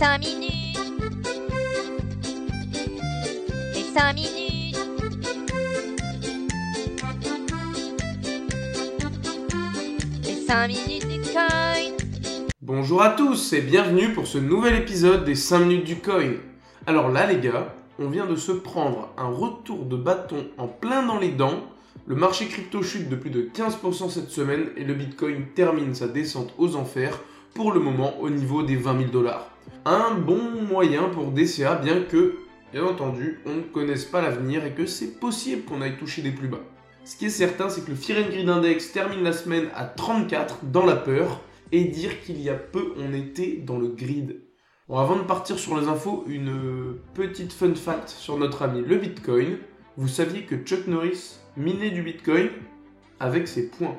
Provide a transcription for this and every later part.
5 minutes. Les 5 minutes. Les 5 minutes du coin. Bonjour à tous et bienvenue pour ce nouvel épisode des 5 minutes du coin. Alors là les gars, on vient de se prendre un retour de bâton en plein dans les dents. Le marché crypto chute de plus de 15% cette semaine et le Bitcoin termine sa descente aux enfers pour le moment au niveau des 20 000 dollars. Un bon moyen pour DCA bien que, bien entendu, on ne connaisse pas l'avenir et que c'est possible qu'on aille toucher des plus bas. Ce qui est certain, c'est que le Fear and Greed Index termine la semaine à 34 dans la peur et dire qu'il y a peu on était dans le grid. Bon, avant de partir sur les infos, une petite fun fact sur notre ami le Bitcoin. Vous saviez que Chuck Norris minait du Bitcoin avec ses points.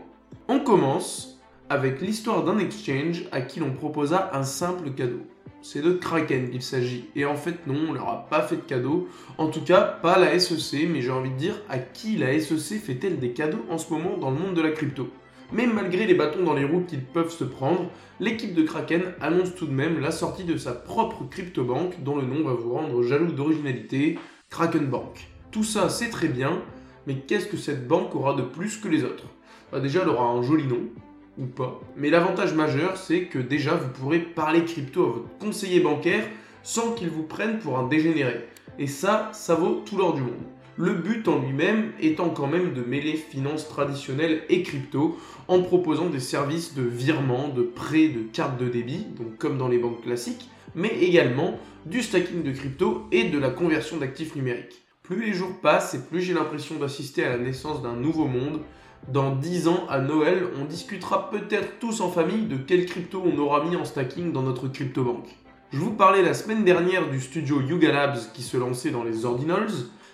On commence avec l'histoire d'un exchange à qui l'on proposa un simple cadeau. C'est de Kraken qu'il s'agit. Et en fait, non, on leur a pas fait de cadeau. En tout cas, pas la SEC, mais j'ai envie de dire, à qui la SEC fait-elle des cadeaux en ce moment dans le monde de la crypto? Mais malgré les bâtons dans les roues qu'ils peuvent se prendre, l'équipe de Kraken annonce tout de même la sortie de sa propre crypto-banque dont le nom va vous rendre jaloux d'originalité, Kraken Bank. Tout ça c'est très bien, mais qu'est-ce que cette banque aura de plus que les autres? Bah Déjà elle aura un joli nom, ou pas, mais l'avantage majeur c'est que déjà vous pourrez parler crypto à votre conseiller bancaire sans qu'il vous prenne pour un dégénéré. Et ça, ça vaut tout l'or du monde. Le but en lui-même étant quand même de mêler finances traditionnelles et crypto en proposant des services de virement, de prêt, de carte de débit, donc comme dans les banques classiques, mais également du stacking de crypto et de la conversion d'actifs numériques. Plus les jours passent et plus j'ai l'impression d'assister à la naissance d'un nouveau monde. Dans 10 ans, à Noël, on discutera peut-être tous en famille de quelle crypto on aura mis en stacking dans notre crypto-banque. Je vous parlais la semaine dernière du studio Yuga Labs qui se lançait dans les ordinals.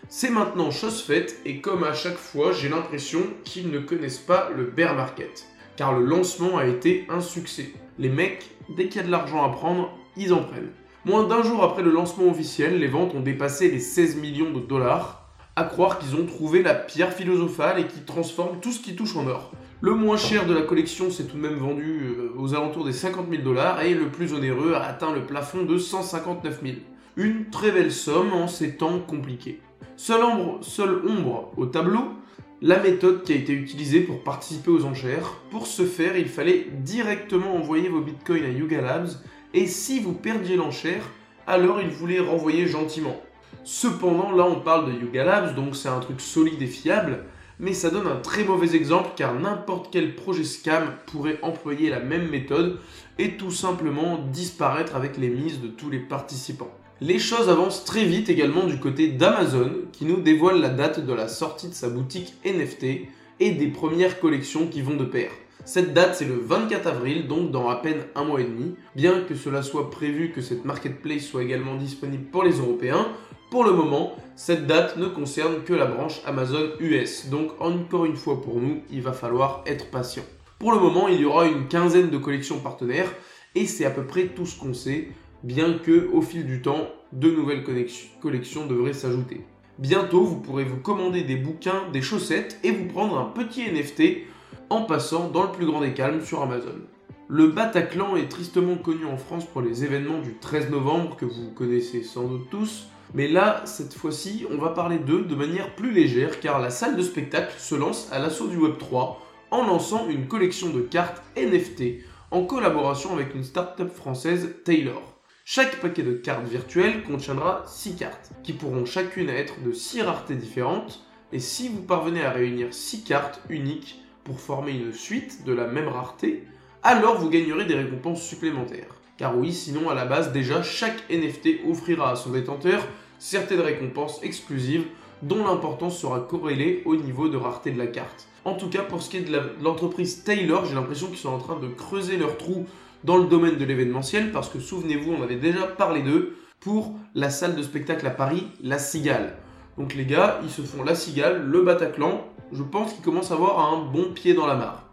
C'est maintenant chose faite et comme à chaque fois, j'ai l'impression qu'ils ne connaissent pas le bear market. Car le lancement a été un succès. Les mecs, dès qu'il y a de l'argent à prendre, ils en prennent. Moins d'un jour après le lancement officiel, les ventes ont dépassé les 16 millions de dollars. À croire qu'ils ont trouvé la pierre philosophale et qui transforme tout ce qui touche en or. Le moins cher de la collection s'est tout de même vendu euh, aux alentours des 50 000 dollars et le plus onéreux a atteint le plafond de 159 000. Une très belle somme en ces temps compliqués. Seule ombre, seule ombre au tableau, la méthode qui a été utilisée pour participer aux enchères. Pour ce faire, il fallait directement envoyer vos bitcoins à Yuga Labs et si vous perdiez l'enchère, alors il voulait renvoyer gentiment. Cependant, là on parle de Yuga Labs, donc c'est un truc solide et fiable, mais ça donne un très mauvais exemple car n'importe quel projet scam pourrait employer la même méthode et tout simplement disparaître avec les mises de tous les participants. Les choses avancent très vite également du côté d'Amazon qui nous dévoile la date de la sortie de sa boutique NFT et des premières collections qui vont de pair. Cette date c'est le 24 avril, donc dans à peine un mois et demi. Bien que cela soit prévu que cette marketplace soit également disponible pour les Européens, pour le moment, cette date ne concerne que la branche Amazon US. Donc encore une fois pour nous, il va falloir être patient. Pour le moment, il y aura une quinzaine de collections partenaires et c'est à peu près tout ce qu'on sait bien que au fil du temps, de nouvelles collections devraient s'ajouter. Bientôt, vous pourrez vous commander des bouquins, des chaussettes et vous prendre un petit NFT en passant dans le plus grand des calmes sur Amazon. Le Bataclan est tristement connu en France pour les événements du 13 novembre que vous connaissez sans doute tous, mais là, cette fois-ci, on va parler d'eux de manière plus légère car la salle de spectacle se lance à l'assaut du Web3 en lançant une collection de cartes NFT en collaboration avec une start-up française Taylor. Chaque paquet de cartes virtuelles contiendra 6 cartes, qui pourront chacune être de 6 raretés différentes, et si vous parvenez à réunir 6 cartes uniques pour former une suite de la même rareté, alors vous gagnerez des récompenses supplémentaires. Car oui, sinon à la base déjà chaque NFT offrira à son détenteur certaines récompenses exclusives dont l'importance sera corrélée au niveau de rareté de la carte. En tout cas, pour ce qui est de l'entreprise Taylor, j'ai l'impression qu'ils sont en train de creuser leur trou dans le domaine de l'événementiel, parce que souvenez-vous, on avait déjà parlé d'eux pour la salle de spectacle à Paris, La Cigale. Donc les gars, ils se font La Cigale, le Bataclan, je pense qu'ils commencent à avoir un bon pied dans la mare.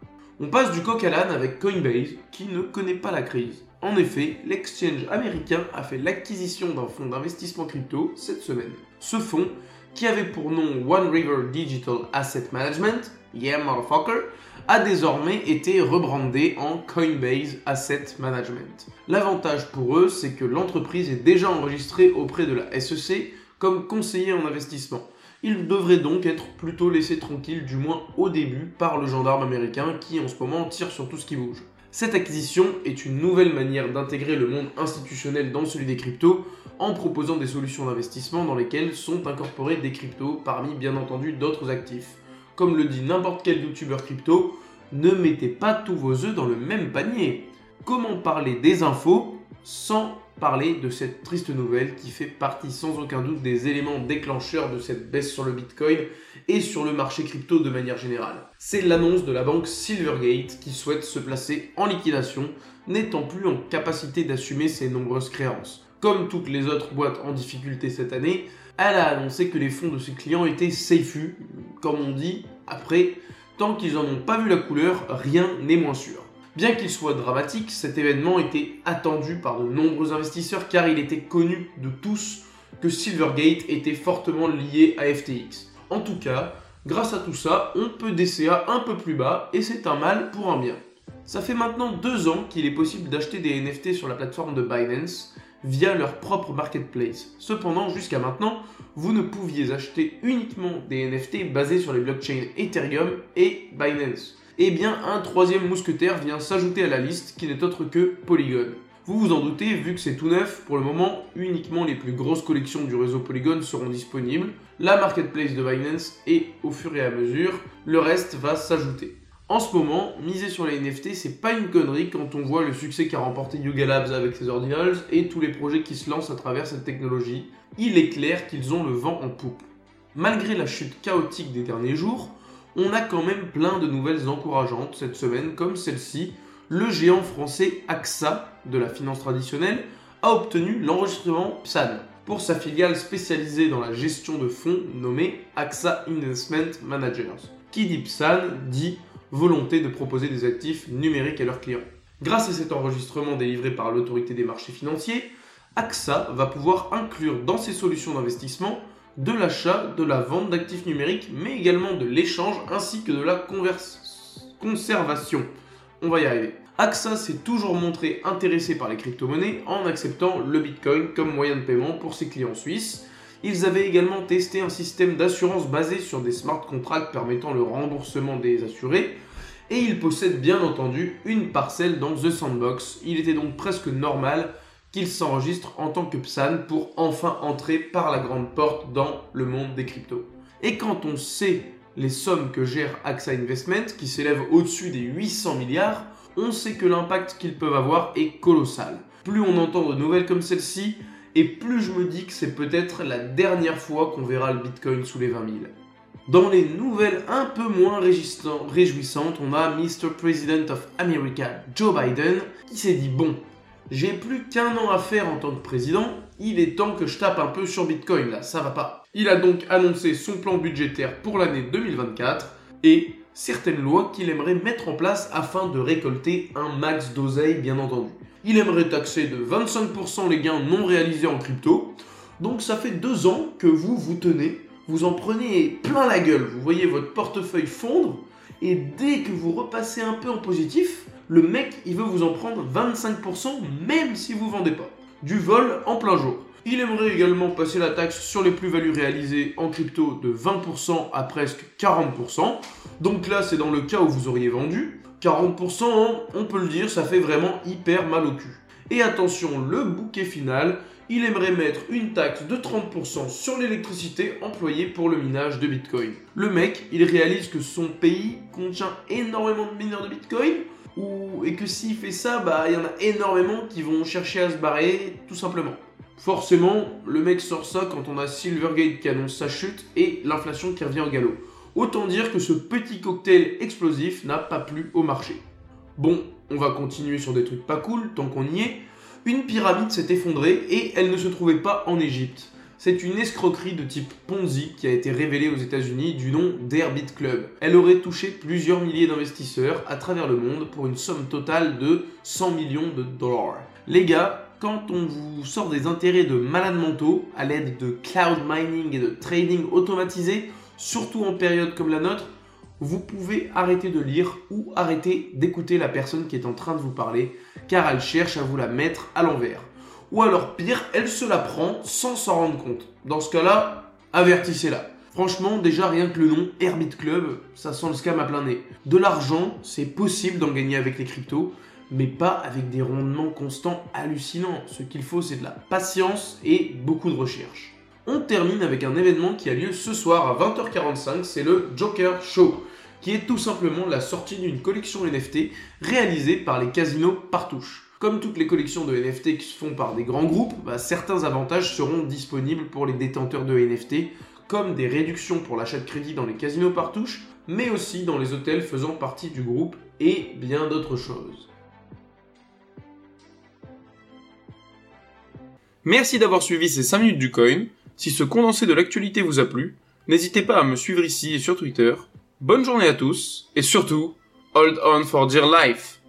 On passe du coq à l'âne avec Coinbase, qui ne connaît pas la crise. En effet, l'exchange américain a fait l'acquisition d'un fonds d'investissement crypto cette semaine. Ce fonds, qui avait pour nom One River Digital Asset Management, yeah motherfucker, a désormais été rebrandé en Coinbase Asset Management. L'avantage pour eux, c'est que l'entreprise est déjà enregistrée auprès de la SEC comme conseiller en investissement. Il devrait donc être plutôt laissé tranquille, du moins au début, par le gendarme américain qui en ce moment tire sur tout ce qui bouge. Cette acquisition est une nouvelle manière d'intégrer le monde institutionnel dans celui des cryptos en proposant des solutions d'investissement dans lesquelles sont incorporés des cryptos parmi bien entendu d'autres actifs. Comme le dit n'importe quel youtubeur crypto, ne mettez pas tous vos œufs dans le même panier. Comment parler des infos sans parler de cette triste nouvelle qui fait partie sans aucun doute des éléments déclencheurs de cette baisse sur le Bitcoin et sur le marché crypto de manière générale. C'est l'annonce de la banque Silvergate qui souhaite se placer en liquidation, n'étant plus en capacité d'assumer ses nombreuses créances. Comme toutes les autres boîtes en difficulté cette année, elle a annoncé que les fonds de ses clients étaient safe, comme on dit, après, tant qu'ils n'en ont pas vu la couleur, rien n'est moins sûr. Bien qu'il soit dramatique, cet événement était attendu par de nombreux investisseurs car il était connu de tous que Silvergate était fortement lié à FTX. En tout cas, grâce à tout ça, on peut DCA un peu plus bas et c'est un mal pour un bien. Ça fait maintenant deux ans qu'il est possible d'acheter des NFT sur la plateforme de Binance via leur propre marketplace. Cependant, jusqu'à maintenant, vous ne pouviez acheter uniquement des NFT basés sur les blockchains Ethereum et Binance eh bien un troisième mousquetaire vient s'ajouter à la liste qui n'est autre que Polygon. Vous vous en doutez, vu que c'est tout neuf, pour le moment, uniquement les plus grosses collections du réseau Polygon seront disponibles, la marketplace de Binance et au fur et à mesure, le reste va s'ajouter. En ce moment, miser sur les NFT, c'est pas une connerie quand on voit le succès qu'a remporté Yuga Labs avec ses ordinals et tous les projets qui se lancent à travers cette technologie. Il est clair qu'ils ont le vent en poupe. Malgré la chute chaotique des derniers jours, on a quand même plein de nouvelles encourageantes cette semaine, comme celle-ci. Le géant français AXA de la finance traditionnelle a obtenu l'enregistrement PSAN pour sa filiale spécialisée dans la gestion de fonds nommée AXA Investment Managers. Qui dit PSAN dit volonté de proposer des actifs numériques à leurs clients. Grâce à cet enregistrement délivré par l'autorité des marchés financiers, AXA va pouvoir inclure dans ses solutions d'investissement de l'achat, de la vente d'actifs numériques, mais également de l'échange ainsi que de la conservation. On va y arriver. AXA s'est toujours montré intéressé par les crypto-monnaies en acceptant le Bitcoin comme moyen de paiement pour ses clients suisses. Ils avaient également testé un système d'assurance basé sur des smart contracts permettant le remboursement des assurés. Et ils possèdent bien entendu une parcelle dans The Sandbox. Il était donc presque normal qu'il s'enregistre en tant que PSAN pour enfin entrer par la grande porte dans le monde des cryptos. Et quand on sait les sommes que gère AXA Investment, qui s'élèvent au-dessus des 800 milliards, on sait que l'impact qu'ils peuvent avoir est colossal. Plus on entend de nouvelles comme celle-ci, et plus je me dis que c'est peut-être la dernière fois qu'on verra le Bitcoin sous les 20 000. Dans les nouvelles un peu moins réjouissantes, on a Mr. President of America, Joe Biden, qui s'est dit bon, j'ai plus qu'un an à faire en tant que président, il est temps que je tape un peu sur Bitcoin là, ça va pas. Il a donc annoncé son plan budgétaire pour l'année 2024 et certaines lois qu'il aimerait mettre en place afin de récolter un max d'oseille bien entendu. Il aimerait taxer de 25% les gains non réalisés en crypto, donc ça fait deux ans que vous vous tenez, vous en prenez plein la gueule, vous voyez votre portefeuille fondre, et dès que vous repassez un peu en positif, le mec, il veut vous en prendre 25% même si vous vendez pas. Du vol en plein jour. Il aimerait également passer la taxe sur les plus-values réalisées en crypto de 20% à presque 40%. Donc là, c'est dans le cas où vous auriez vendu. 40%, hein, on peut le dire, ça fait vraiment hyper mal au cul. Et attention, le bouquet final, il aimerait mettre une taxe de 30% sur l'électricité employée pour le minage de Bitcoin. Le mec, il réalise que son pays contient énormément de mineurs de Bitcoin, et que s'il fait ça, bah il y en a énormément qui vont chercher à se barrer, tout simplement. Forcément, le mec sort ça quand on a Silvergate qui annonce sa chute et l'inflation qui revient au galop. Autant dire que ce petit cocktail explosif n'a pas plu au marché. Bon, on va continuer sur des trucs pas cool tant qu'on y est. Une pyramide s'est effondrée et elle ne se trouvait pas en Égypte. C'est une escroquerie de type Ponzi qui a été révélée aux États-Unis du nom d'Airbit Club. Elle aurait touché plusieurs milliers d'investisseurs à travers le monde pour une somme totale de 100 millions de dollars. Les gars, quand on vous sort des intérêts de malades mentaux à l'aide de cloud mining et de trading automatisé, surtout en période comme la nôtre, vous pouvez arrêter de lire ou arrêter d'écouter la personne qui est en train de vous parler, car elle cherche à vous la mettre à l'envers. Ou alors pire, elle se la prend sans s'en rendre compte. Dans ce cas-là, avertissez-la. Franchement, déjà rien que le nom Herbit Club, ça sent le scam à plein nez. De l'argent, c'est possible d'en gagner avec les cryptos, mais pas avec des rendements constants hallucinants. Ce qu'il faut, c'est de la patience et beaucoup de recherche. On termine avec un événement qui a lieu ce soir à 20h45, c'est le Joker Show, qui est tout simplement la sortie d'une collection NFT réalisée par les casinos Partouche. Comme toutes les collections de NFT qui se font par des grands groupes, bah, certains avantages seront disponibles pour les détenteurs de NFT, comme des réductions pour l'achat de crédit dans les casinos Partouche, mais aussi dans les hôtels faisant partie du groupe et bien d'autres choses. Merci d'avoir suivi ces 5 minutes du coin. Si ce condensé de l'actualité vous a plu, n'hésitez pas à me suivre ici et sur Twitter. Bonne journée à tous, et surtout, hold on for dear life